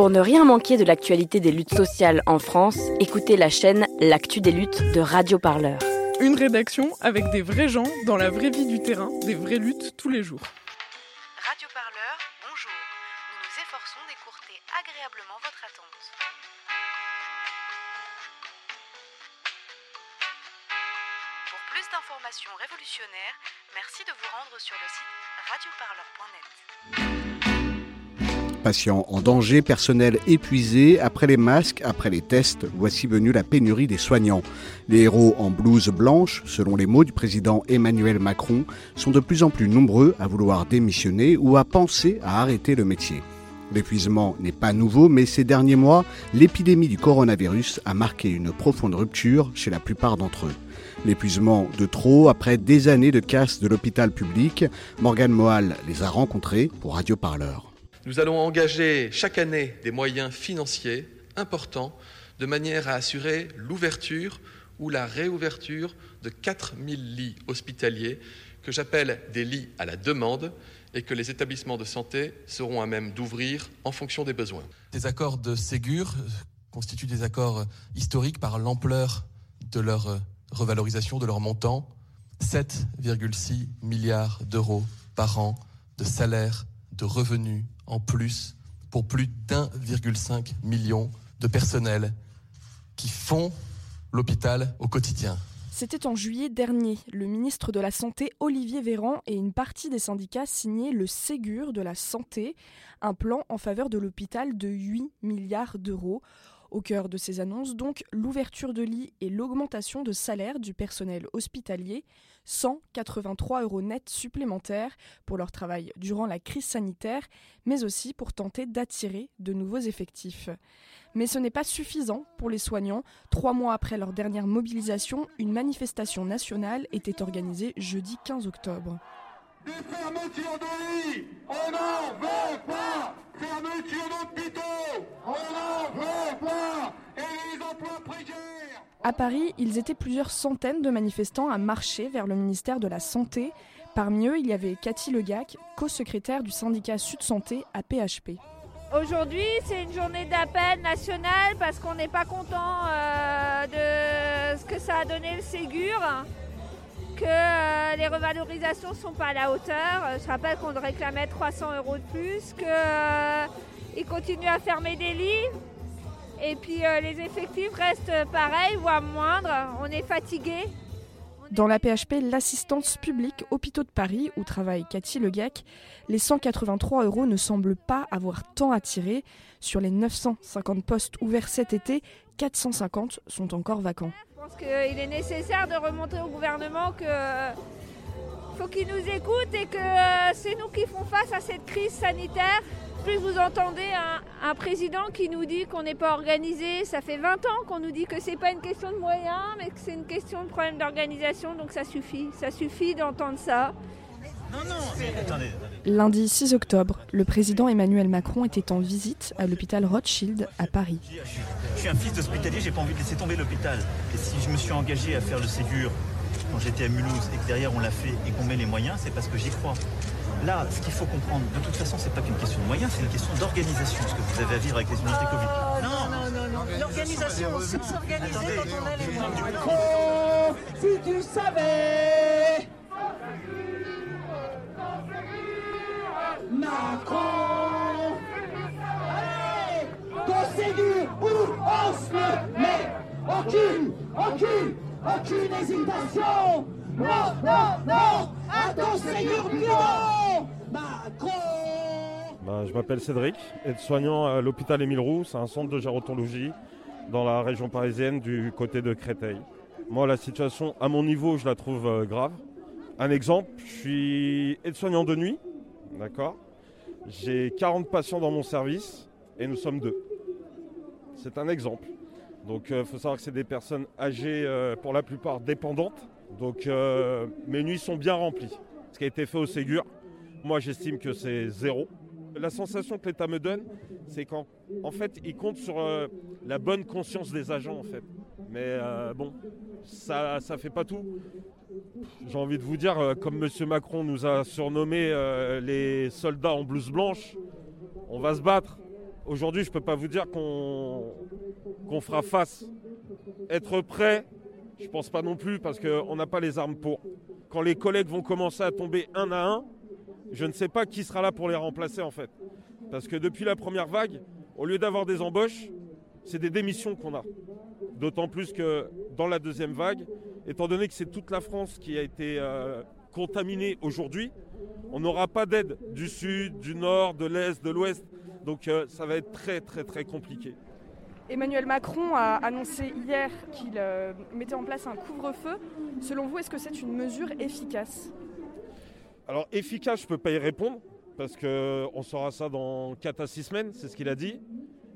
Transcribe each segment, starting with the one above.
Pour ne rien manquer de l'actualité des luttes sociales en France, écoutez la chaîne L'actu des luttes de Radio Parleur. Une rédaction avec des vrais gens dans la vraie vie du terrain, des vraies luttes tous les jours. Radio Parleur, bonjour. Nous nous efforçons d'écourter agréablement votre attente. Pour plus d'informations révolutionnaires, merci de vous rendre sur le site radioparleur.net. Patients en danger, personnel épuisé, après les masques, après les tests, voici venue la pénurie des soignants. Les héros en blouse blanche, selon les mots du président Emmanuel Macron, sont de plus en plus nombreux à vouloir démissionner ou à penser à arrêter le métier. L'épuisement n'est pas nouveau, mais ces derniers mois, l'épidémie du coronavirus a marqué une profonde rupture chez la plupart d'entre eux. L'épuisement de trop après des années de casse de l'hôpital public, Morgane Moal les a rencontrés pour Radio Parleur. Nous allons engager chaque année des moyens financiers importants de manière à assurer l'ouverture ou la réouverture de 4000 lits hospitaliers que j'appelle des lits à la demande et que les établissements de santé seront à même d'ouvrir en fonction des besoins. Des accords de Ségur constituent des accords historiques par l'ampleur de leur revalorisation, de leur montant. 7,6 milliards d'euros par an de salaires, de revenus en plus pour plus d'1,5 million de personnels qui font l'hôpital au quotidien. C'était en juillet dernier. Le ministre de la Santé, Olivier Véran, et une partie des syndicats signaient le Ségur de la Santé, un plan en faveur de l'hôpital de 8 milliards d'euros. Au cœur de ces annonces, donc, l'ouverture de lits et l'augmentation de salaire du personnel hospitalier, 183 euros nets supplémentaires pour leur travail durant la crise sanitaire, mais aussi pour tenter d'attirer de nouveaux effectifs. Mais ce n'est pas suffisant pour les soignants. Trois mois après leur dernière mobilisation, une manifestation nationale était organisée jeudi 15 octobre. Des fermetures de lits, on veut pas Fermeture d'hôpitaux, on n'en veut pas Et les emplois précaires À Paris, ils étaient plusieurs centaines de manifestants à marcher vers le ministère de la Santé. Parmi eux, il y avait Cathy Legac, co-secrétaire du syndicat Sud Santé à PHP. Aujourd'hui, c'est une journée d'appel national parce qu'on n'est pas content euh, de ce que ça a donné le Ségur, que euh, les revalorisations ne sont pas à la hauteur. Je rappelle qu'on réclamait 300 euros de plus, qu'ils continuent à fermer des lits. Et puis euh, les effectifs restent pareils, voire moindres. On est fatigué. Dans la PHP, l'assistance publique Hôpitaux de Paris, où travaille Cathy Legac, les 183 euros ne semblent pas avoir tant attiré. Sur les 950 postes ouverts cet été, 450 sont encore vacants. Je pense qu'il est nécessaire de remontrer au gouvernement que faut qu'il nous écoute et que c'est nous qui font face à cette crise sanitaire. Plus vous entendez un, un président qui nous dit qu'on n'est pas organisé, ça fait 20 ans qu'on nous dit que c'est pas une question de moyens, mais que c'est une question de problème d'organisation, donc ça suffit, ça suffit d'entendre ça. Non, non, attendez. Lundi 6 octobre, le président Emmanuel Macron était en visite à l'hôpital Rothschild à Paris. Je suis un fils d'hospitalier, j'ai pas envie de laisser tomber l'hôpital. Et si je me suis engagé à faire le Ségur quand j'étais à Mulhouse et que derrière on l'a fait et qu'on met les moyens, c'est parce que j'y crois. Là, ce qu'il faut comprendre, de toute façon, c'est pas qu'une question de moyens, c'est une question d'organisation, ce que vous avez à vivre avec les unités Covid. Non, non, non, non. L'organisation, c'est s'organiser quand on a les moyens. Oh, si tu savais. Macron. Allez. Où on se le met Aucune, aucune, aucune hésitation. Non, non, non. À ton Ségur non Macron Je m'appelle Cédric, aide-soignant à l'hôpital Émile Roux, c'est un centre de gérontologie dans la région parisienne du côté de Créteil. Moi, la situation à mon niveau, je la trouve euh, grave. Un exemple, je suis aide-soignant de nuit, d'accord J'ai 40 patients dans mon service et nous sommes deux. C'est un exemple. Donc il faut savoir que c'est des personnes âgées, euh, pour la plupart dépendantes. Donc euh, mes nuits sont bien remplies. Ce qui a été fait au Ségur, moi j'estime que c'est zéro. La sensation que l'État me donne, c'est qu'en en fait, il compte sur euh, la bonne conscience des agents, en fait. Mais euh, bon, ça ne fait pas tout. J'ai envie de vous dire, euh, comme M. Macron nous a surnommé les soldats en blouse blanche, on va se battre Aujourd'hui, je ne peux pas vous dire qu'on fera face. Être prêt, je ne pense pas non plus parce qu'on n'a pas les armes pour. Quand les collègues vont commencer à tomber un à un, je ne sais pas qui sera là pour les remplacer en fait. Parce que depuis la première vague, au lieu d'avoir des embauches, c'est des démissions qu'on a. D'autant plus que dans la deuxième vague, étant donné que c'est toute la France qui a été euh, contaminée aujourd'hui, on n'aura pas d'aide du sud, du nord, de l'est, de l'ouest. Donc euh, ça va être très très très compliqué. Emmanuel Macron a annoncé hier qu'il euh, mettait en place un couvre-feu. Selon vous, est-ce que c'est une mesure efficace? Alors efficace, je ne peux pas y répondre parce qu'on saura ça dans 4 à 6 semaines, c'est ce qu'il a dit.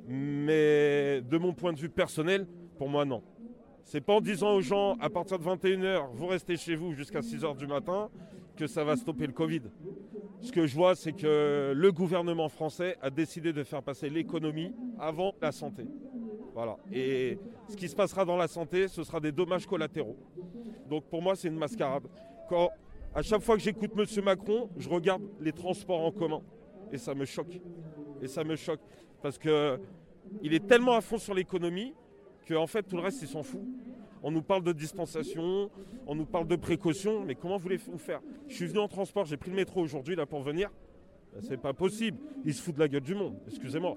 Mais de mon point de vue personnel, pour moi, non. C'est pas en disant aux gens à partir de 21h, vous restez chez vous jusqu'à 6h du matin, que ça va stopper le Covid. Ce que je vois, c'est que le gouvernement français a décidé de faire passer l'économie avant la santé. Voilà. Et ce qui se passera dans la santé, ce sera des dommages collatéraux. Donc pour moi, c'est une mascarade. Quand, à chaque fois que j'écoute M. Macron, je regarde les transports en commun. Et ça me choque. Et ça me choque. Parce qu'il est tellement à fond sur l'économie qu'en en fait, tout le reste, il s'en fout. On nous parle de distanciation, on nous parle de précaution, mais comment voulez-vous faire? Je suis venu en transport, j'ai pris le métro aujourd'hui là pour venir. C'est pas possible. Il se fout de la gueule du monde, excusez-moi.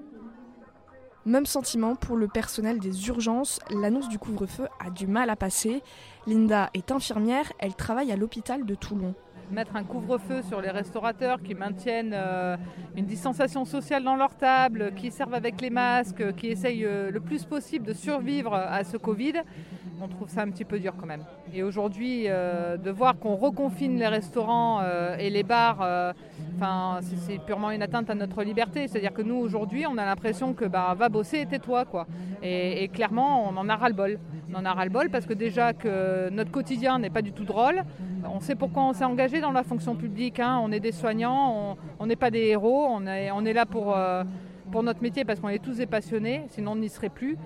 Même sentiment pour le personnel des urgences. L'annonce du couvre-feu a du mal à passer. Linda est infirmière, elle travaille à l'hôpital de Toulon mettre un couvre-feu sur les restaurateurs qui maintiennent euh, une distanciation sociale dans leur table, qui servent avec les masques, qui essayent euh, le plus possible de survivre à ce Covid, on trouve ça un petit peu dur quand même. Et aujourd'hui, euh, de voir qu'on reconfine les restaurants et les bars, enfin, c'est purement une atteinte à notre liberté. C'est-à-dire que nous, aujourd'hui, on a l'impression que bah, va bosser et tais-toi. Quoi. Et, clairement, on en a ras-le-bol. On en a ras-le-bol parce que déjà que notre quotidien n'est pas du tout drôle. On sait pourquoi on s'est engagé dans la fonction publique. Hein. On est des soignants, on n'est pas des héros, on est, là pour, euh, pour notre métier parce qu'on est tous des passionnés, sinon on n'y serait plus.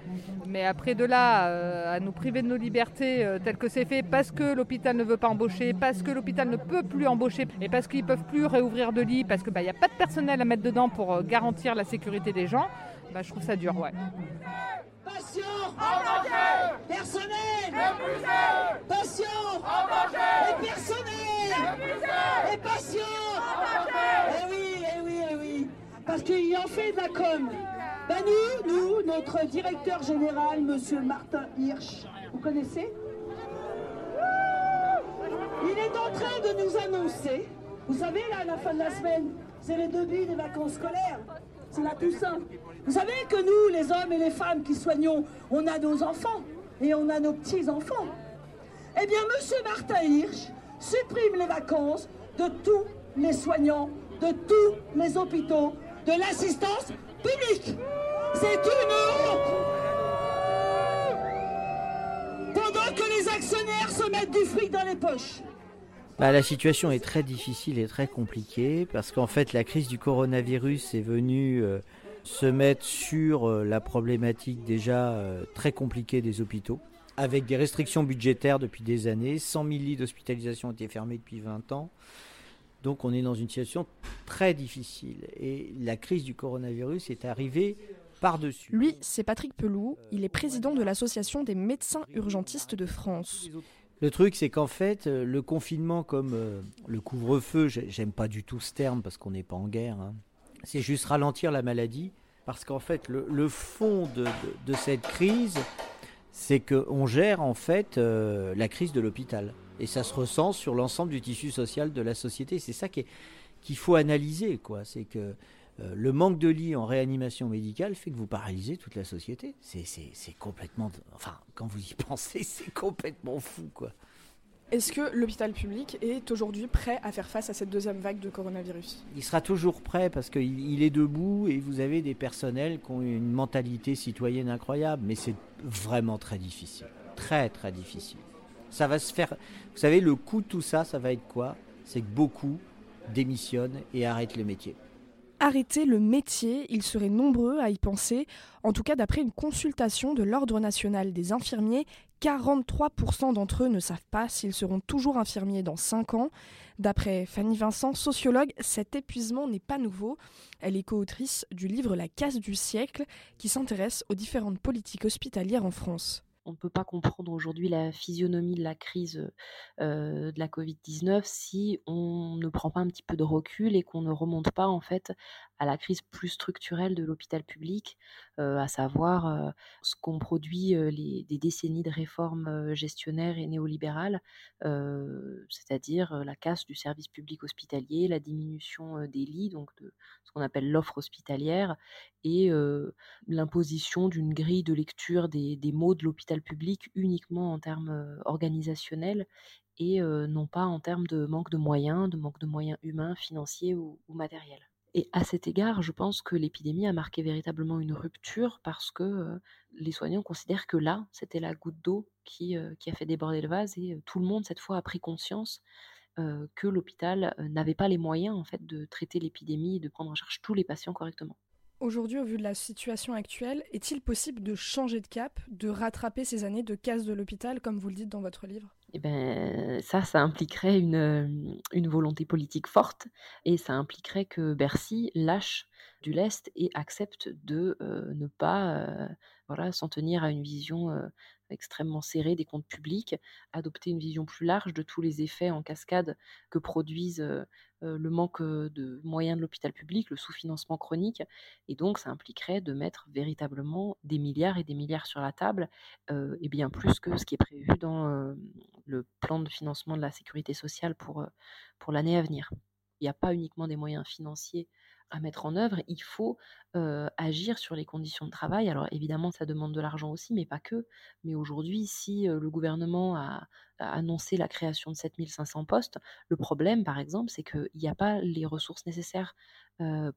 Mais après de là, euh, à nous priver de nos libertés euh, tel que c'est fait parce que l'hôpital ne veut pas embaucher, parce que l'hôpital ne peut plus embaucher et parce qu'ils ne peuvent plus réouvrir de lits, parce qu'il n'y bah, a pas de personnel à mettre dedans pour garantir la sécurité des gens, bah, je trouve ça dur. Ouais. Patient Personnel. Patient Et personnel. Et patient Eh oui, eh oui, eh oui Parce qu'il en fait de la com. Ben nous, nous, notre directeur général, monsieur Martin Hirsch, vous connaissez? Il est en train de nous annoncer, vous savez, là, à la fin de la semaine, c'est les débuts des vacances scolaires c'est la Toussaint. Vous savez que nous, les hommes et les femmes qui soignons, on a nos enfants et on a nos petits-enfants. Eh bien, M. Martin Hirsch supprime les vacances de tous les soignants, de tous les hôpitaux, de l'assistance publique. C'est une honte Pendant que les actionnaires se mettent du fric dans les poches. Bah, la situation est très difficile et très compliquée parce qu'en fait la crise du coronavirus est venue euh, se mettre sur euh, la problématique déjà euh, très compliquée des hôpitaux avec des restrictions budgétaires depuis des années. 100 000 lits d'hospitalisation ont été fermés depuis 20 ans. Donc on est dans une situation très difficile et la crise du coronavirus est arrivée par-dessus. Lui, c'est Patrick Peloux, il est président de l'association des médecins urgentistes de France. Le truc, c'est qu'en fait, euh, le confinement, comme euh, le couvre-feu, j'aime pas du tout ce terme parce qu'on n'est pas en guerre, hein. c'est juste ralentir la maladie. Parce qu'en fait, le, fond de, cette crise, c'est qu'on gère en fait euh, la crise de l'hôpital. Et ça se ressent sur l'ensemble du tissu social de la société. C'est ça qu'il faut analyser, quoi. C'est que euh, le manque de lits en réanimation médicale fait que vous paralysez toute la société. C'est complètement. Enfin, quand vous y pensez, c'est complètement fou, quoi. Est-ce que l'hôpital public est aujourd'hui prêt à faire face à cette deuxième vague de coronavirus? Il sera toujours prêt parce qu'il est debout et vous avez des personnels qui ont une mentalité citoyenne incroyable, mais c'est vraiment très difficile. Très, très difficile. Ça va se faire. Vous savez, le coût de tout ça, ça va être quoi? C'est que beaucoup démissionnent et arrêtent le métier. arrêter le métier. Ils seraient nombreux à y penser. En tout cas, d'après une consultation de l'Ordre national des infirmiers, 43% d'entre eux ne savent pas s'ils seront toujours infirmiers dans 5 ans. D'après Fanny Vincent, sociologue, cet épuisement n'est pas nouveau. Elle est co-autrice du livre La casse du siècle qui s'intéresse aux différentes politiques hospitalières en France on ne peut pas comprendre aujourd'hui la physionomie de la crise de la Covid-19 si on ne prend pas un petit peu de recul et qu'on ne remonte pas en fait à la crise plus structurelle de l'hôpital public, à savoir ce qu'ont produit les, des décennies de réformes gestionnaires et néolibérales, c'est-à-dire la casse du service public hospitalier, la diminution des lits, donc de ce qu'on appelle l'offre hospitalière, et l'imposition d'une grille de lecture des, des maux de l'hôpital public uniquement en termes organisationnels et non pas en termes de manque de moyens, de manque de moyens humains, financiers ou matériels. Et à cet égard, je pense que l'épidémie a marqué véritablement une rupture parce que les soignants considèrent que là, c'était la goutte d'eau qui, a fait déborder le vase et tout le monde, cette fois, a pris conscience que l'hôpital n'avait pas les moyens en fait de traiter l'épidémie et de prendre en charge tous les patients correctement. Aujourd'hui, au vu de la situation actuelle, est-il possible de changer de cap, de rattraper ces années de casse de l'hôpital, comme vous le dites dans votre livre? Eh ben, ça, ça impliquerait une, une volonté politique forte et ça impliquerait que Bercy lâche du lest et accepte de ne pas voilà, s'en tenir à une vision extrêmement serrée des comptes publics, adopter une vision plus large de tous les effets en cascade que produisent le manque de moyens de l'hôpital public, le sous-financement chronique. Et donc, ça impliquerait de mettre véritablement des milliards et des milliards sur la table, et bien plus que ce qui est prévu dans le plan de financement de la sécurité sociale pour, pour l'année à venir. Il n'y a pas uniquement des moyens financiers à mettre en œuvre, il faut agir sur les conditions de travail. Alors évidemment, ça demande de l'argent aussi, mais pas que. Mais aujourd'hui, si le gouvernement a, a, annoncé la création de 7500 postes, le problème, par exemple, c'est qu'il n'y a pas les ressources nécessaires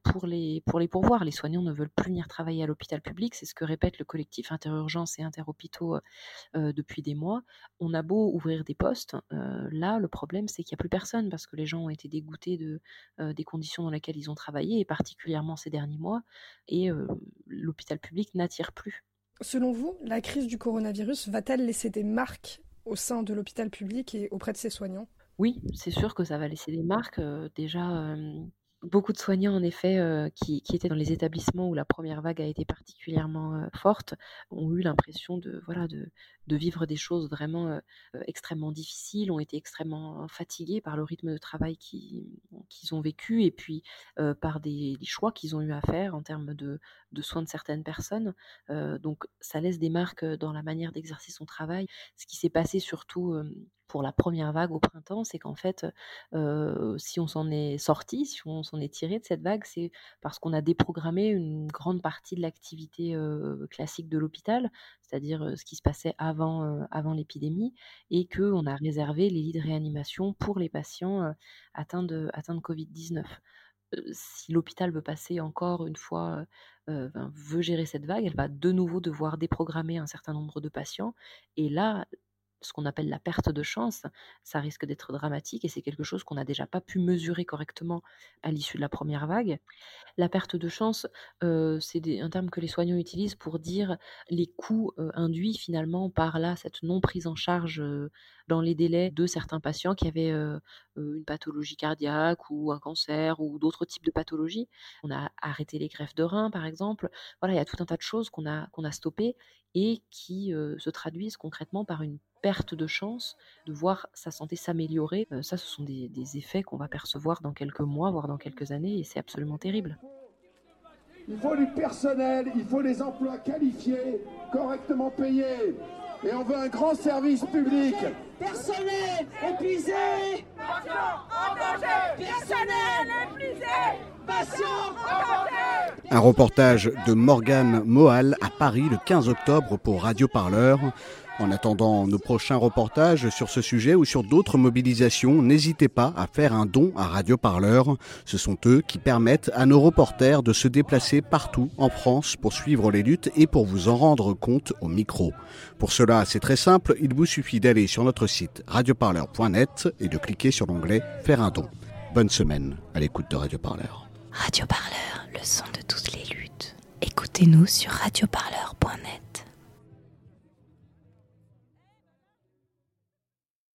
pour, les, pour les pourvoir. Les soignants ne veulent plus venir travailler à l'hôpital public, c'est ce que répète le collectif Interurgence et Interhôpitaux depuis des mois. On a beau ouvrir des postes, là, le problème, c'est qu'il n'y a plus personne parce que les gens ont été dégoûtés de, des conditions dans lesquelles ils ont travaillé, et particulièrement ces derniers mois et l'hôpital public n'attire plus. Selon vous, la crise du coronavirus va-t-elle laisser des marques au sein de l'hôpital public et auprès de ses soignants Oui, c'est sûr que ça va laisser des marques. déjà, beaucoup de soignants, en effet, qui, étaient dans les établissements où la première vague a été particulièrement forte, ont eu l'impression de, voilà, de, vivre des choses vraiment extrêmement difficiles, ont été extrêmement fatigués par le rythme de travail qu'ils ont vécu et puis par des, choix qu'ils ont eu à faire en termes de, de soins de certaines personnes. donc, ça laisse des marques dans la manière d'exercer son travail. Ce qui s'est passé surtout pour la première vague au printemps, c'est qu'en fait, si on s'en est sorti, si on s'en est tiré de cette vague, c'est parce qu'on a déprogrammé une grande partie de l'activité classique de l'hôpital, c'est-à-dire ce qui se passait avant, l'épidémie, et qu'on a réservé les lits de réanimation pour les patients atteints de, atteints de Covid-19 si l'hôpital veut passer encore une fois, veut gérer cette vague, elle va de nouveau devoir déprogrammer un certain nombre de patients. Et là, ce qu'on appelle la perte de chance, ça risque d'être dramatique et c'est quelque chose qu'on n'a déjà pas pu mesurer correctement à l'issue de la première vague. La perte de chance, c'est un terme que les soignants utilisent pour dire les coûts induits finalement par là cette non prise en charge dans les délais de certains patients qui avaient une pathologie cardiaque ou un cancer ou d'autres types de pathologies. On a arrêté les greffes de reins par exemple. Voilà, il y a tout un tas de choses qu'on a, qu'on a stoppées et qui se traduisent concrètement par une perte de chance de voir sa santé s'améliorer. ça, ce sont des, des effets qu'on va percevoir dans quelques mois, voire dans quelques années, et c'est absolument terrible. Il faut du personnel, il faut des emplois qualifiés, correctement payés. Et on veut un grand service public. Personnel épuisé. en danger. Personnel épuisé. Patient en danger. Un reportage de Morgane Mohal à Paris le 15 octobre pour Radio Parleur. En attendant nos prochains reportages sur ce sujet ou sur d'autres mobilisations, n'hésitez pas à faire un don à Radio Parleur. Ce sont eux qui permettent à nos reporters de se déplacer partout en France pour suivre les luttes et pour vous en rendre compte au micro. Pour cela, c'est très simple, il vous suffit d'aller sur notre site radioparleur.net et de cliquer sur l'onglet Faire un don. Bonne semaine à l'écoute de Radio Parleur. Radio Parleur, le son de toutes les luttes. Écoutez-nous sur radioparleur.net.